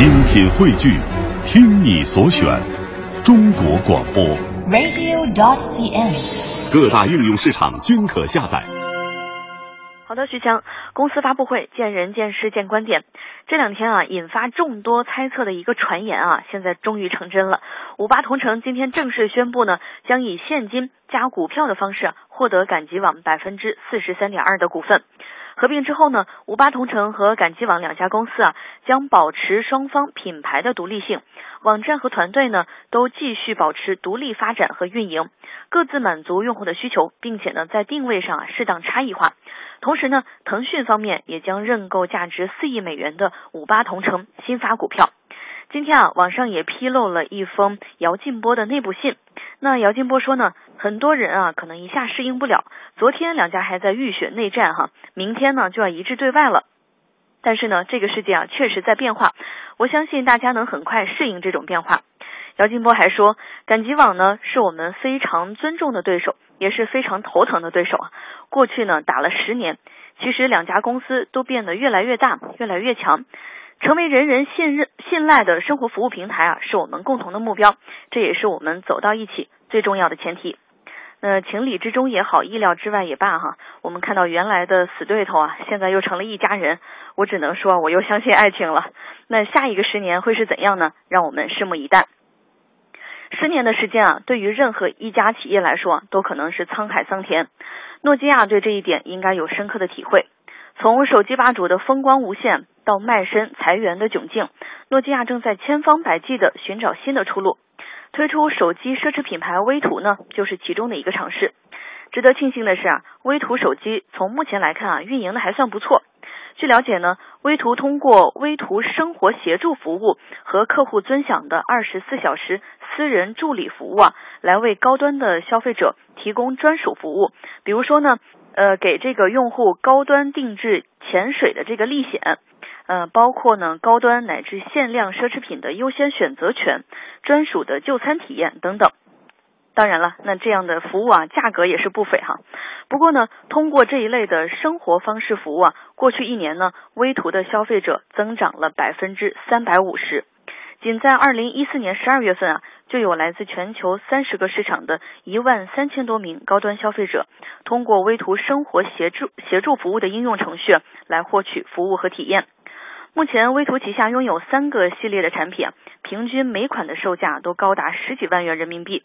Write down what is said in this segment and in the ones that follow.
精品汇聚，听你所选，中国广播。radio.dot.cn，。各大应用市场均可下载。好的，徐强，公司发布会见人见事见观点。这两天啊，引发众多猜测的一个传言啊，现在终于成真了。五八同城今天正式宣布呢，将以现金加股票的方式啊获得赶集网百分之四十三点二的股份。合并之后呢，五八同城和赶集网两家公司啊，将保持双方品牌的独立性，网站和团队呢都继续保持独立发展和运营，各自满足用户的需求，并且呢在定位上啊适当差异化。同时呢，腾讯方面也将认购价值四亿美元的五八同城新发股票。今天啊，网上也披露了一封姚劲波的内部信。那姚劲波说呢，很多人啊可能一下适应不了。昨天两家还在浴血内战哈，明天呢就要一致对外了。但是呢，这个世界啊确实在变化，我相信大家能很快适应这种变化。姚劲波还说，赶集网呢是我们非常尊重的对手，也是非常头疼的对手啊。过去呢打了十年，其实两家公司都变得越来越大，越来越强。成为人人信任、信赖的生活服务平台啊，是我们共同的目标，这也是我们走到一起最重要的前提。那情理之中也好，意料之外也罢哈，我们看到原来的死对头啊，现在又成了一家人，我只能说，我又相信爱情了。那下一个十年会是怎样呢？让我们拭目以待。十年的时间啊，对于任何一家企业来说，都可能是沧海桑田。诺基亚对这一点应该有深刻的体会。从手机霸主的风光无限到卖身裁员的窘境，诺基亚正在千方百计的寻找新的出路。推出手机奢侈品牌微图呢，就是其中的一个尝试。值得庆幸的是啊，微图手机从目前来看啊，运营的还算不错。据了解呢，微图通过微图生活协助服务和客户尊享的二十四小时私人助理服务啊，来为高端的消费者提供专属服务。比如说呢，呃，给这个用户高端定制潜水的这个历险，呃，包括呢高端乃至限量奢侈品的优先选择权、专属的就餐体验等等。当然了，那这样的服务啊，价格也是不菲哈。不过呢，通过这一类的生活方式服务啊，过去一年呢，微图的消费者增长了百分之三百五十。仅在二零一四年十二月份啊，就有来自全球三十个市场的一万三千多名高端消费者，通过微图生活协助协助服务的应用程序来获取服务和体验。目前，威图旗下拥有三个系列的产品，平均每款的售价都高达十几万元人民币。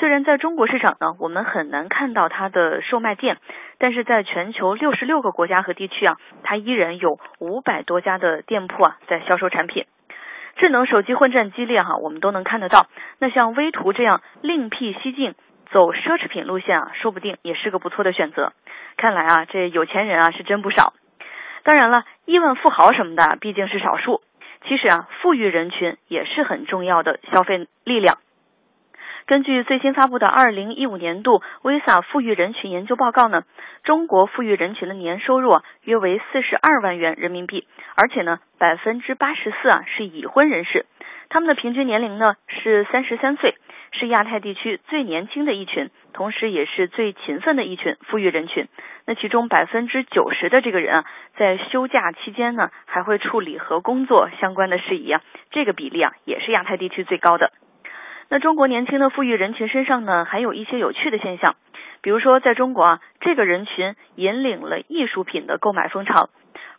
虽然在中国市场呢，我们很难看到它的售卖店，但是在全球六十六个国家和地区啊，它依然有五百多家的店铺啊在销售产品。智能手机混战激烈哈，我们都能看得到。那像威图这样另辟蹊径、走奢侈品路线啊，说不定也是个不错的选择。看来啊，这有钱人啊是真不少。当然了，亿万富豪什么的毕竟是少数。其实啊，富裕人群也是很重要的消费力量。根据最新发布的二零一五年度 Visa 富裕人群研究报告呢，中国富裕人群的年收入啊约为四十二万元人民币，而且呢百分之八十四啊是已婚人士，他们的平均年龄呢是三十三岁，是亚太地区最年轻的一群，同时也是最勤奋的一群富裕人群。那其中百分之九十的这个人啊，在休假期间呢还会处理和工作相关的事宜啊，这个比例啊也是亚太地区最高的。那中国年轻的富裕人群身上呢，还有一些有趣的现象，比如说，在中国啊，这个人群引领了艺术品的购买风潮。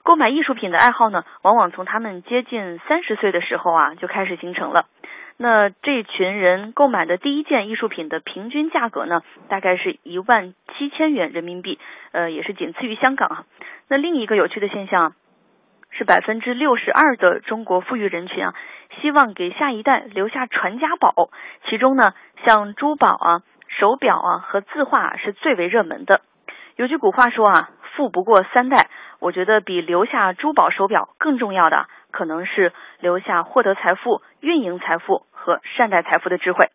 购买艺术品的爱好呢，往往从他们接近三十岁的时候啊就开始形成了。那这群人购买的第一件艺术品的平均价格呢，大概是一万七千元人民币，呃，也是仅次于香港啊。那另一个有趣的现象是百分之六十二的中国富裕人群啊。希望给下一代留下传家宝，其中呢，像珠宝啊、手表啊和字画是最为热门的。有句古话说啊，富不过三代。我觉得比留下珠宝、手表更重要的，可能是留下获得财富、运营财富和善待财富的智慧。